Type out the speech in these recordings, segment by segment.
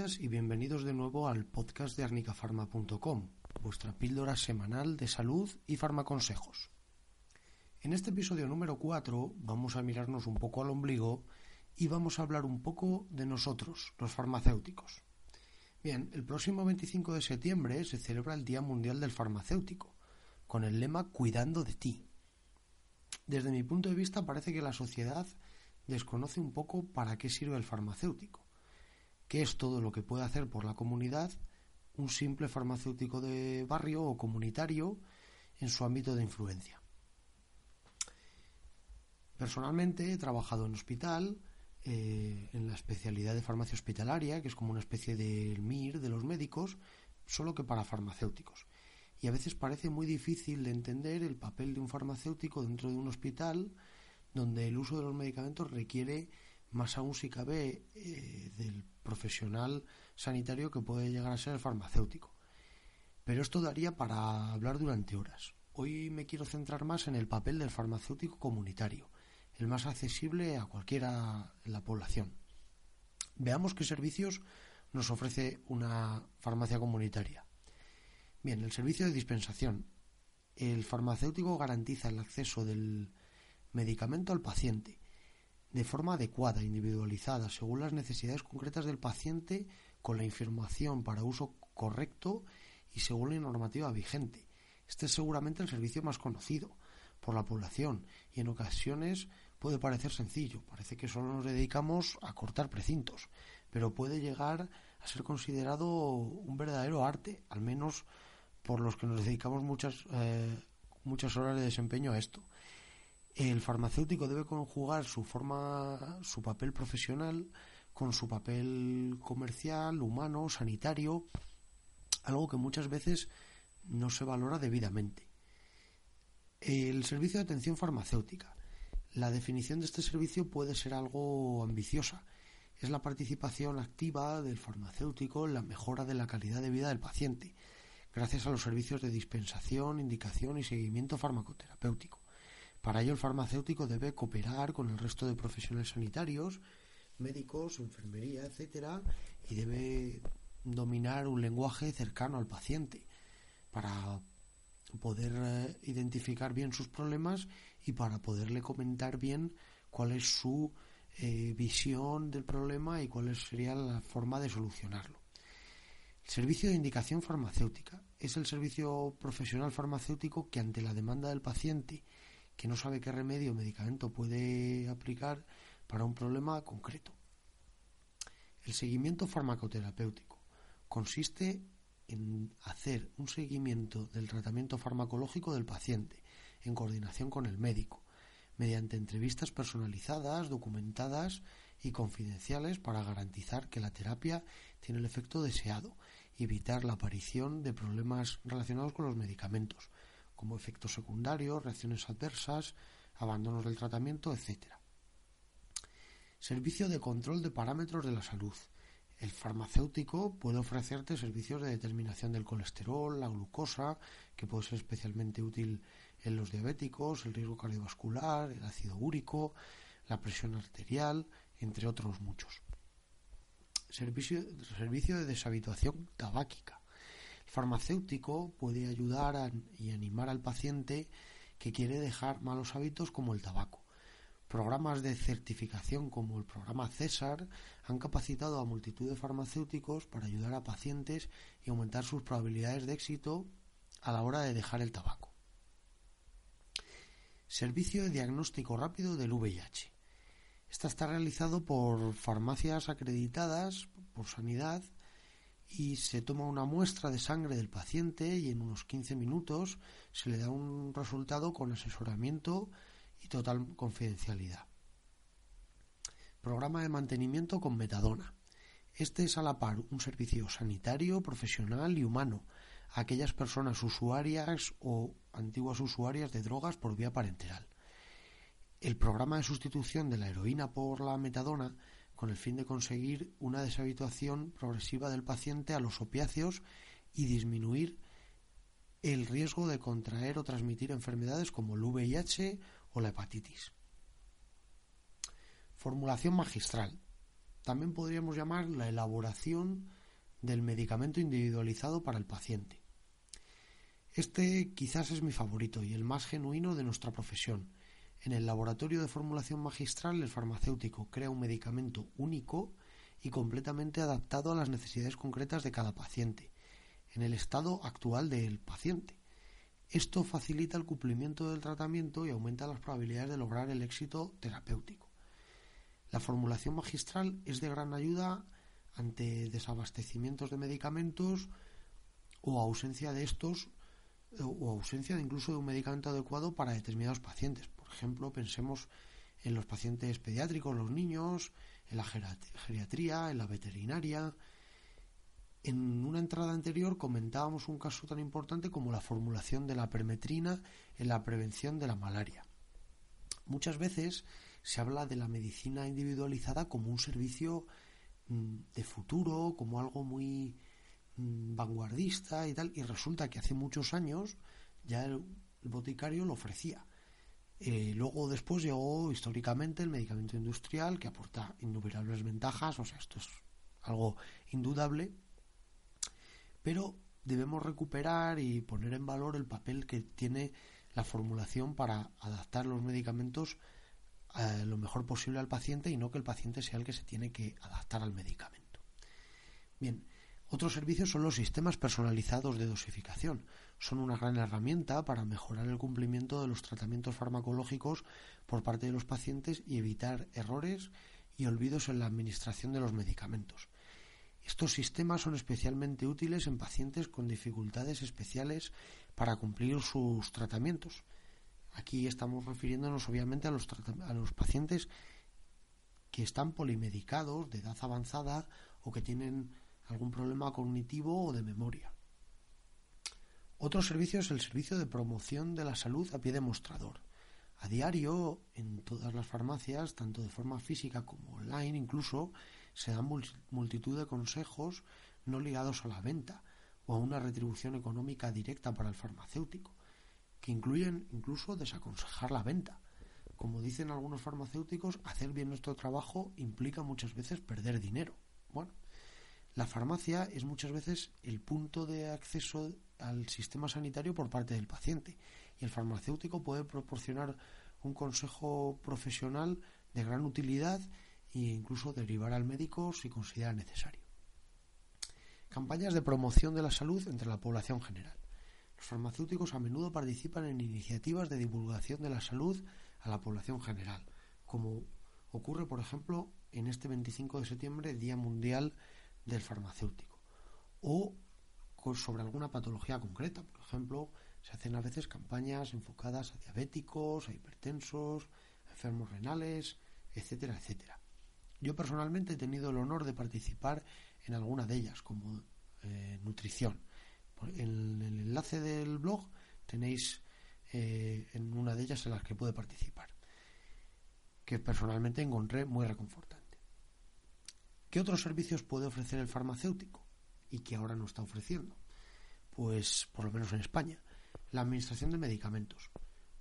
y bienvenidos de nuevo al podcast de arnicafarma.com, vuestra píldora semanal de salud y farmaconsejos. En este episodio número 4 vamos a mirarnos un poco al ombligo y vamos a hablar un poco de nosotros, los farmacéuticos. Bien, el próximo 25 de septiembre se celebra el Día Mundial del Farmacéutico, con el lema Cuidando de ti. Desde mi punto de vista parece que la sociedad desconoce un poco para qué sirve el farmacéutico qué es todo lo que puede hacer por la comunidad un simple farmacéutico de barrio o comunitario en su ámbito de influencia. Personalmente he trabajado en hospital, eh, en la especialidad de farmacia hospitalaria, que es como una especie del MIR de los médicos, solo que para farmacéuticos. Y a veces parece muy difícil de entender el papel de un farmacéutico dentro de un hospital donde el uso de los medicamentos requiere más aún si cabe eh, del profesional sanitario que puede llegar a ser el farmacéutico. Pero esto daría para hablar durante horas. Hoy me quiero centrar más en el papel del farmacéutico comunitario, el más accesible a cualquiera en la población. Veamos qué servicios nos ofrece una farmacia comunitaria. Bien, el servicio de dispensación. El farmacéutico garantiza el acceso del medicamento al paciente de forma adecuada, individualizada, según las necesidades concretas del paciente, con la información para uso correcto y según la normativa vigente. Este es seguramente el servicio más conocido por la población y en ocasiones puede parecer sencillo, parece que solo nos dedicamos a cortar precintos, pero puede llegar a ser considerado un verdadero arte, al menos por los que nos dedicamos muchas, eh, muchas horas de desempeño a esto. El farmacéutico debe conjugar su forma, su papel profesional con su papel comercial, humano, sanitario, algo que muchas veces no se valora debidamente. El servicio de atención farmacéutica. La definición de este servicio puede ser algo ambiciosa. Es la participación activa del farmacéutico en la mejora de la calidad de vida del paciente, gracias a los servicios de dispensación, indicación y seguimiento farmacoterapéutico. Para ello el farmacéutico debe cooperar con el resto de profesionales sanitarios, médicos, enfermería, etcétera, y debe dominar un lenguaje cercano al paciente para poder eh, identificar bien sus problemas y para poderle comentar bien cuál es su eh, visión del problema y cuál sería la forma de solucionarlo. El servicio de indicación farmacéutica es el servicio profesional farmacéutico que ante la demanda del paciente que no sabe qué remedio o medicamento puede aplicar para un problema concreto. El seguimiento farmacoterapéutico consiste en hacer un seguimiento del tratamiento farmacológico del paciente en coordinación con el médico, mediante entrevistas personalizadas, documentadas y confidenciales para garantizar que la terapia tiene el efecto deseado y evitar la aparición de problemas relacionados con los medicamentos, como efectos secundarios, reacciones adversas, abandonos del tratamiento, etc. Servicio de control de parámetros de la salud. El farmacéutico puede ofrecerte servicios de determinación del colesterol, la glucosa, que puede ser especialmente útil en los diabéticos, el riesgo cardiovascular, el ácido úrico, la presión arterial, entre otros muchos. Servicio, de deshabituación tabáquica farmacéutico puede ayudar y animar al paciente que quiere dejar malos hábitos como el tabaco. Programas de certificación como el programa César han capacitado a multitud de farmacéuticos para ayudar a pacientes y aumentar sus probabilidades de éxito a la hora de dejar el tabaco. Servicio de diagnóstico rápido del VIH. Esta está realizado por farmacias acreditadas por sanidad y se toma una muestra de sangre del paciente y en unos 15 minutos se le da un resultado con asesoramiento y total confidencialidad. Programa de mantenimiento con metadona. Este es a la par un servicio sanitario, profesional y humano a aquellas personas usuarias o antiguas usuarias de drogas por vía parenteral. El programa de sustitución de la heroína por la metadona con el fin de conseguir una deshabituación progresiva del paciente a los opiáceos y disminuir el riesgo de contraer o transmitir enfermedades como el VIH o la hepatitis. Formulación magistral. también podríamos llamar la elaboración del medicamento individualizado para el paciente. Este quizás es mi favorito y el más genuino de nuestra profesión. En el laboratorio de formulación magistral, el farmacéutico crea un medicamento único y completamente adaptado a las necesidades concretas de cada paciente, en el estado actual del paciente. Esto facilita el cumplimiento del tratamiento y aumenta las probabilidades de lograr el éxito terapéutico. La formulación magistral es de gran ayuda ante desabastecimientos de medicamentos o ausencia de estos o ausencia de incluso de un medicamento adecuado para determinados pacientes. Por ejemplo, pensemos en los pacientes pediátricos, los niños, en la geriatría, en la veterinaria. En una entrada anterior comentábamos un caso tan importante como la formulación de la permetrina en la prevención de la malaria. Muchas veces se habla de la medicina individualizada como un servicio mm, de futuro, como algo muy vanguardista y tal, y resulta que hace muchos años ya el, boticario lo ofrecía. Eh, luego después llegó históricamente el medicamento industrial que aporta innumerables ventajas, o sea, esto es algo indudable, pero debemos recuperar y poner en valor el papel que tiene la formulación para adaptar los medicamentos lo mejor posible al paciente y no que el paciente sea el que se tiene que adaptar al medicamento. Bien, otros servicios son los sistemas personalizados de dosificación. Son una gran herramienta para mejorar el cumplimiento de los tratamientos farmacológicos por parte de los pacientes y evitar errores y olvidos en la administración de los medicamentos. Estos sistemas son especialmente útiles en pacientes con dificultades especiales para cumplir sus tratamientos, Aquí estamos refiriéndonos obviamente a los, a los pacientes que están polimedicados, de edad avanzada o que tienen algún problema cognitivo o de memoria. Otro servicio es el servicio de promoción de la salud a pie de mostrador. A diario, en todas las farmacias, tanto de forma física como online incluso, se dan multitud de consejos no ligados a la venta o a una retribución económica directa para el farmacéutico que incluyen incluso desaconsejar la venta. Como dicen algunos farmacéuticos, hacer bien nuestro trabajo implica muchas veces perder dinero. Bueno, la farmacia es muchas veces el punto de acceso al sistema sanitario por parte del paciente y el farmacéutico puede proporcionar un consejo profesional de gran utilidad e incluso derivar al médico si considera necesario. Campañas de promoción de la salud entre la población general. Los farmacéuticos a menudo participan en iniciativas de divulgación de la salud a la población general, como ocurre, por ejemplo, en este 25 de septiembre, Día Mundial del Farmacéutico, o sobre alguna patología concreta. Por ejemplo, se hacen a veces campañas enfocadas a diabéticos, a hipertensos, a enfermos renales, etcétera, etcétera. Yo personalmente he tenido el honor de participar en alguna de ellas, como eh, nutrición. En el enlace del blog tenéis eh, en una de ellas en las que puede participar, que personalmente encontré muy reconfortante. ¿Qué otros servicios puede ofrecer el farmacéutico y que ahora no está ofreciendo? Pues, por lo menos en España, la administración de medicamentos.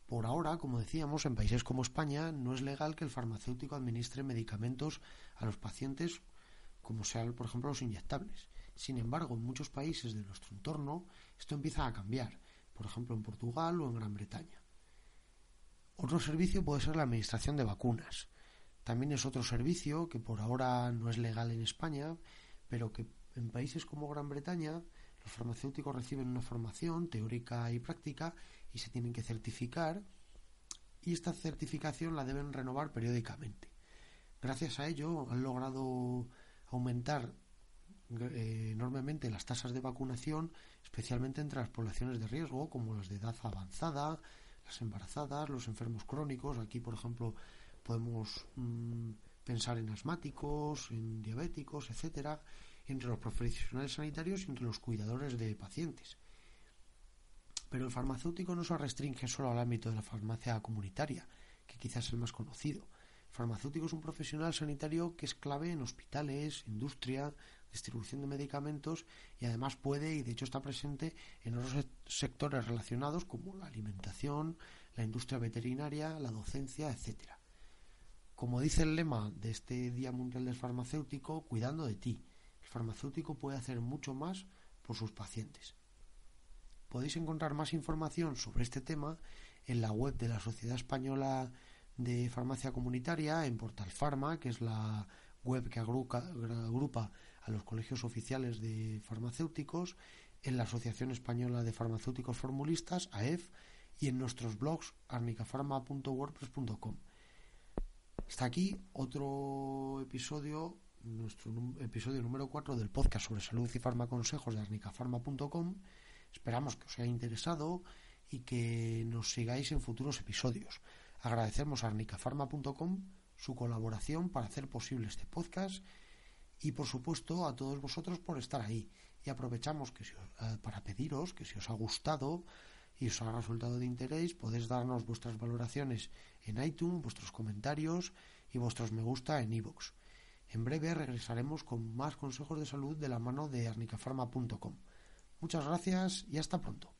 Por ahora, como decíamos, en países como España no es legal que el farmacéutico administre medicamentos a los pacientes como sean, por ejemplo, los inyectables. Sin embargo, en muchos países de nuestro entorno esto empieza a cambiar, por ejemplo en Portugal o en Gran Bretaña. Otro servicio puede ser la administración de vacunas. También es otro servicio que por ahora no es legal en España, pero que en países como Gran Bretaña los farmacéuticos reciben una formación teórica y práctica y se tienen que certificar y esta certificación la deben renovar periódicamente. Gracias a ello han logrado aumentar eh, enormemente las tasas de vacunación, especialmente entre las poblaciones de riesgo, como las de edad avanzada, las embarazadas, los enfermos crónicos. Aquí, por ejemplo, podemos mm, pensar en asmáticos, en diabéticos, etcétera, entre los profesionales sanitarios y entre los cuidadores de pacientes. Pero el farmacéutico no se restringe solo al ámbito de la farmacia comunitaria, que quizás es el más conocido. El farmacéutico es un profesional sanitario que es clave en hospitales, industria, distribución de medicamentos y además puede y de hecho está presente en otros sectores relacionados como la alimentación, la industria veterinaria, la docencia, etcétera. Como dice el lema de este Día Mundial del Farmacéutico, cuidando de ti. El farmacéutico puede hacer mucho más por sus pacientes. Podéis encontrar más información sobre este tema en la web de la Sociedad Española de Farmacia Comunitaria, en Portal Pharma, que es la web que agrupa, a los colegios oficiales de farmacéuticos, en la Asociación Española de Farmacéuticos Formulistas, AEF, y en nuestros blogs arnicafarma.wordpress.com. Está aquí otro episodio, nuestro episodio número 4 del podcast sobre salud y farmaconsejos de arnicafarma.com. Esperamos que os haya interesado y que nos sigáis en futuros episodios. Agradecemos a arnicafarma.com su colaboración para hacer posible este podcast y por supuesto a todos vosotros por estar ahí. Y aprovechamos que eh, para pediros que si os ha gustado y os ha resultado de interés, podéis darnos vuestras valoraciones en iTunes, vuestros comentarios y vuestros me gusta en iVoox. En breve regresaremos con más consejos de salud de la mano de arnicafarma.com. Muchas gracias y hasta pronto.